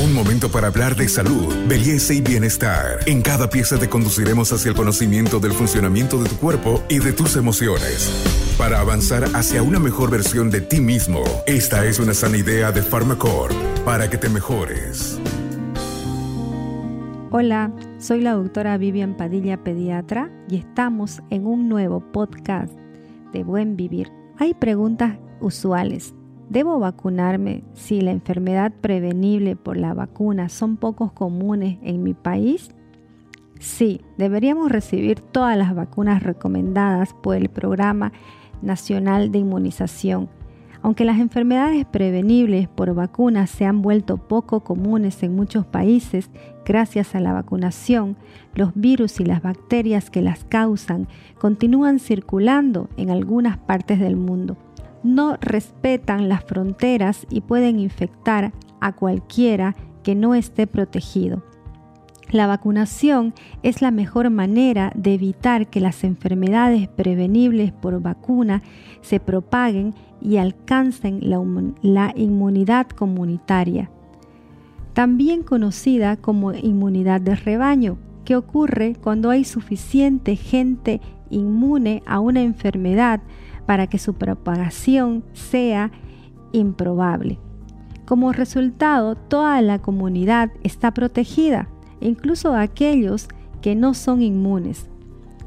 Un momento para hablar de salud, belleza y bienestar. En cada pieza te conduciremos hacia el conocimiento del funcionamiento de tu cuerpo y de tus emociones. Para avanzar hacia una mejor versión de ti mismo, esta es una sana idea de Pharmacore para que te mejores. Hola, soy la doctora Vivian Padilla, pediatra, y estamos en un nuevo podcast de Buen Vivir. Hay preguntas usuales ¿Debo vacunarme si la enfermedad prevenible por la vacuna son pocos comunes en mi país? Sí, deberíamos recibir todas las vacunas recomendadas por el Programa Nacional de Inmunización. Aunque las enfermedades prevenibles por vacunas se han vuelto poco comunes en muchos países, gracias a la vacunación, los virus y las bacterias que las causan continúan circulando en algunas partes del mundo no respetan las fronteras y pueden infectar a cualquiera que no esté protegido. La vacunación es la mejor manera de evitar que las enfermedades prevenibles por vacuna se propaguen y alcancen la, inmunidad comunitaria, también conocida como inmunidad de rebaño, que ocurre cuando hay suficiente gente inmune a una enfermedad para que su propagación sea improbable. Como resultado, toda la comunidad está protegida, incluso aquellos que no son inmunes.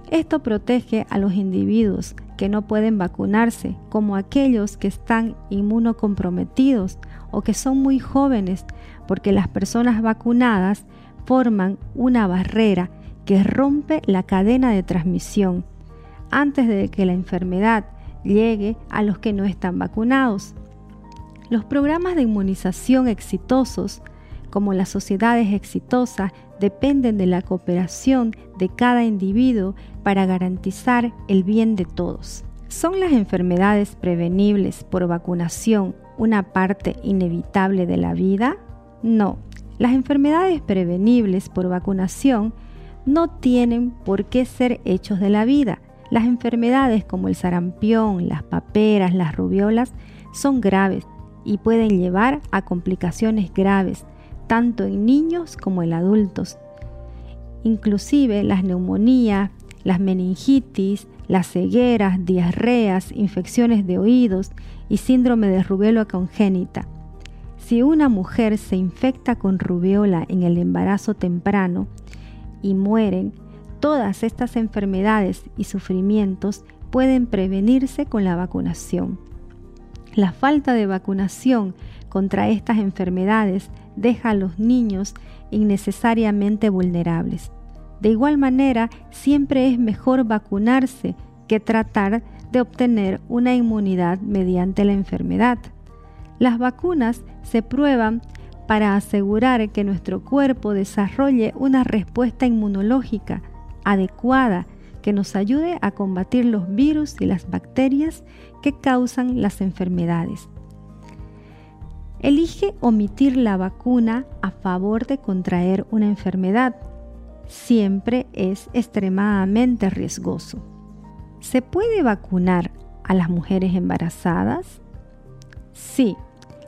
Esto protege a los individuos que no pueden vacunarse, como aquellos que están inmunocomprometidos o que son muy jóvenes, porque las personas vacunadas forman una barrera que rompe la cadena de transmisión antes de que la enfermedad llegue a los que no están vacunados. Los programas de inmunización exitosos, como las sociedades exitosas, dependen de la cooperación de cada individuo para garantizar el bien de todos. ¿Son las enfermedades prevenibles por vacunación una parte inevitable de la vida? No, las enfermedades prevenibles por vacunación no tienen por qué ser hechos de la vida, las enfermedades como el sarampión, las paperas, las rubiolas son graves y pueden llevar a complicaciones graves, tanto en niños como en adultos. Inclusive las neumonías, las meningitis, las cegueras, diarreas, infecciones de oídos y síndrome de rubiola congénita. Si una mujer se infecta con rubiola en el embarazo temprano y mueren, Todas estas enfermedades y sufrimientos pueden prevenirse con la vacunación. La falta de vacunación contra estas enfermedades deja a los niños innecesariamente vulnerables. De igual manera, siempre es mejor vacunarse que tratar de obtener una inmunidad mediante la enfermedad. Las vacunas se prueban para asegurar que nuestro cuerpo desarrolle una respuesta inmunológica adecuada que nos ayude a combatir los virus y las bacterias que causan las enfermedades. Elige omitir la vacuna a favor de contraer una enfermedad. Siempre es extremadamente riesgoso. ¿Se puede vacunar a las mujeres embarazadas? Sí,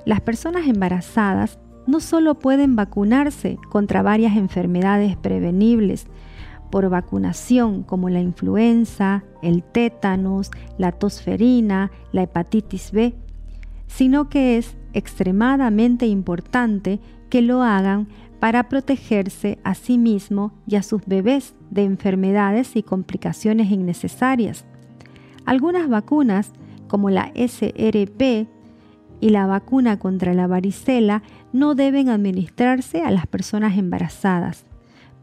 las personas embarazadas no solo pueden vacunarse contra varias enfermedades prevenibles, por vacunación como la influenza, el tétanos, la tosferina, la hepatitis B, sino que es extremadamente importante que lo hagan para protegerse a sí mismo y a sus bebés de enfermedades y complicaciones innecesarias. Algunas vacunas, como la SRP y la vacuna contra la varicela, no deben administrarse a las personas embarazadas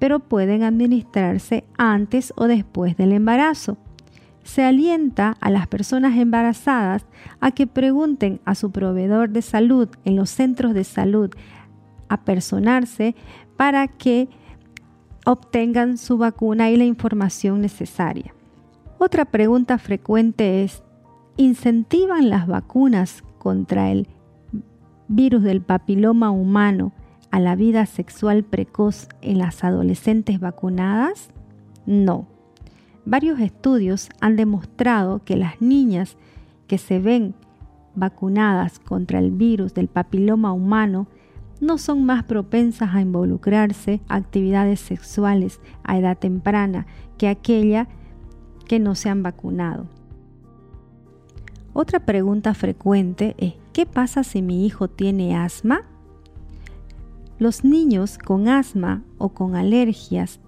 pero pueden administrarse antes o después del embarazo. Se alienta a las personas embarazadas a que pregunten a su proveedor de salud en los centros de salud a personarse para que obtengan su vacuna y la información necesaria. Otra pregunta frecuente es, ¿incentivan las vacunas contra el virus del papiloma humano a la vida sexual precoz en las adolescentes vacunadas? No. Varios estudios han demostrado que las niñas que se ven vacunadas contra el virus del papiloma humano no son más propensas a involucrarse a actividades sexuales a edad temprana que aquella que no se han vacunado. Otra pregunta frecuente es, ¿qué pasa si mi hijo tiene asma? Los niños con asma o con alergias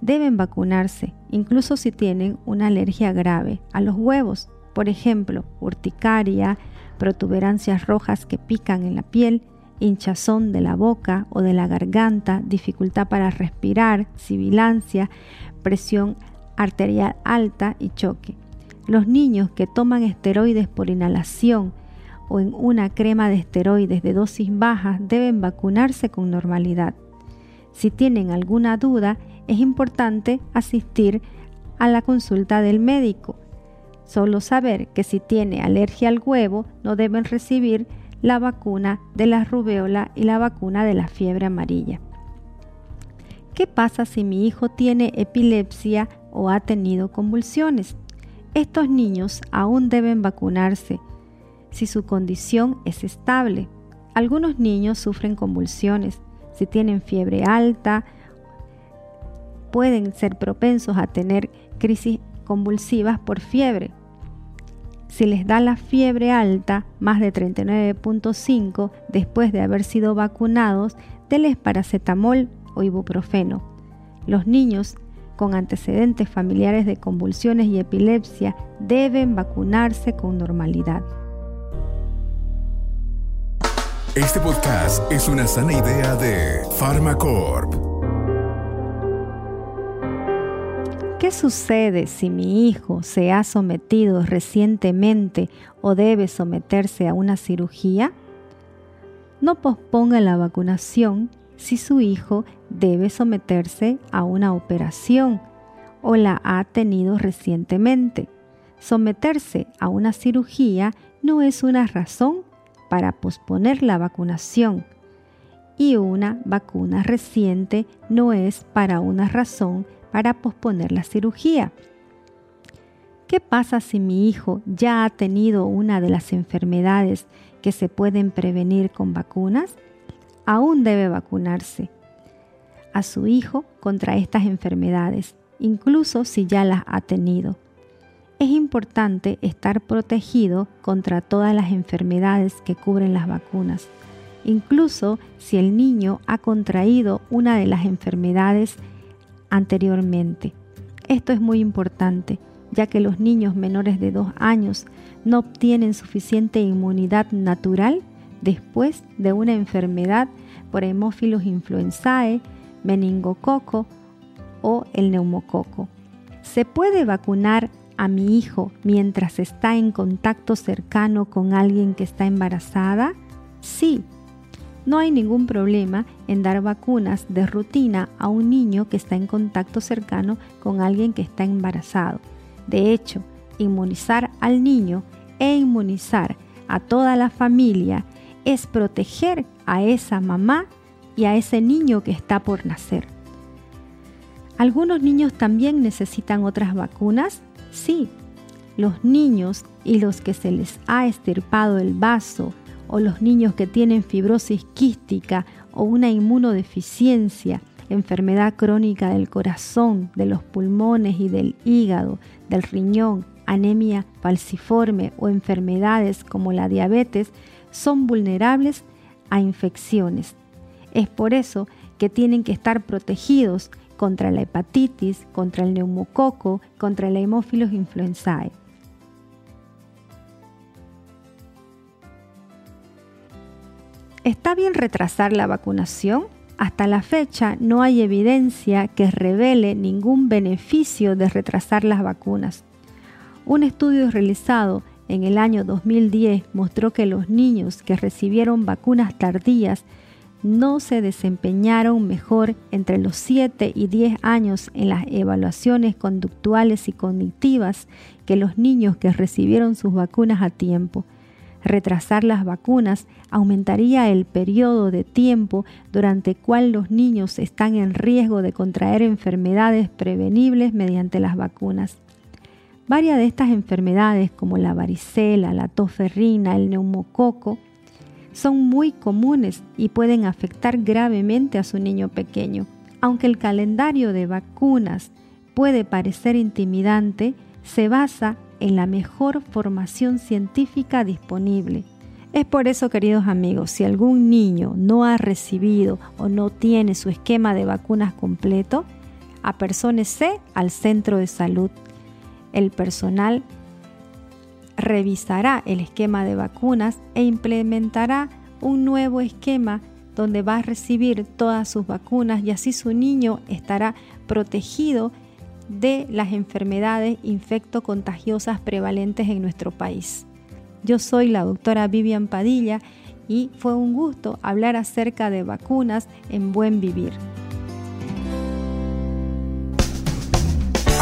deben vacunarse, incluso si tienen una alergia grave a los huevos, por ejemplo, urticaria, protuberancias rojas que pican en la piel, hinchazón de la boca o de la garganta, dificultad para respirar, sibilancia, presión arterial alta y choque. Los niños que toman esteroides por inhalación o en una crema de esteroides de dosis bajas deben vacunarse con normalidad. Si tienen alguna duda, es importante asistir a la consulta del médico. Solo saber que si tiene alergia al huevo no deben recibir la vacuna de la rubeola y la vacuna de la fiebre amarilla. ¿Qué pasa si mi hijo tiene epilepsia o ha tenido convulsiones? Estos niños aún deben vacunarse si su condición es estable. Algunos niños sufren convulsiones. Si tienen fiebre alta, pueden ser propensos a tener crisis convulsivas por fiebre. Si les da la fiebre alta, más de 39.5, después de haber sido vacunados, denles paracetamol o ibuprofeno. Los niños con antecedentes familiares de convulsiones y epilepsia deben vacunarse con normalidad. Este podcast es una sana idea de Pharmacorp. ¿Qué sucede si mi hijo se ha sometido recientemente o debe someterse a una cirugía? No posponga la vacunación si su hijo debe someterse a una operación o la ha tenido recientemente. Someterse a una cirugía no es una razón para posponer la vacunación y una vacuna reciente no es para una razón para posponer la cirugía. ¿Qué pasa si mi hijo ya ha tenido una de las enfermedades que se pueden prevenir con vacunas? aún debe vacunarse a su hijo contra estas enfermedades, incluso si ya las ha tenido. Es importante estar protegido contra todas las enfermedades que cubren las vacunas, incluso si el niño ha contraído una de las enfermedades anteriormente. Esto es muy importante, ya que los niños menores de dos años no obtienen suficiente inmunidad natural después de una enfermedad por hemófilos influenzae, meningococo o el neumococo. ¿Se puede vacunar a mi hijo mientras está en contacto cercano con alguien que está embarazada? Sí. No hay ningún problema en dar vacunas de rutina a un niño que está en contacto cercano con alguien que está embarazado. De hecho, inmunizar al niño e inmunizar a toda la familia es proteger a esa mamá y a ese niño que está por nacer. ¿Algunos niños también necesitan otras vacunas? Sí, los niños y los que se les ha estirpado el vaso o los niños que tienen fibrosis quística o una inmunodeficiencia, enfermedad crónica del corazón, de los pulmones y del hígado, del riñón, anemia falciforme o enfermedades como la diabetes son vulnerables a infecciones. Es por eso que tienen que estar protegidos contra la hepatitis, contra el neumococo, contra el hemófilos influenzae. ¿Está bien retrasar la vacunación? Hasta la fecha no hay evidencia que revele ningún beneficio de retrasar las vacunas. Un estudio realizado en el año 2010 mostró que los niños que recibieron vacunas tardías no se desempeñaron mejor entre los 7 y 10 años en las evaluaciones conductuales y cognitivas que los niños que recibieron sus vacunas a tiempo. Retrasar las vacunas aumentaría el periodo de tiempo durante el cual los niños están en riesgo de contraer enfermedades prevenibles mediante las vacunas. Varias de estas enfermedades, como la varicela, la toferrina, el neumococo, son muy comunes y pueden afectar gravemente a su niño pequeño. Aunque el calendario de vacunas puede parecer intimidante, se basa en la mejor formación científica disponible. Es por eso, queridos amigos, si algún niño no ha recibido o no tiene su esquema de vacunas completo, apersónese al centro de salud. El personal revisará el esquema de vacunas e implementará un nuevo esquema donde va a recibir todas sus vacunas y así su niño estará protegido de las enfermedades infectocontagiosas prevalentes en nuestro país. Yo soy la doctora Vivian Padilla y fue un gusto hablar acerca de vacunas en buen vivir.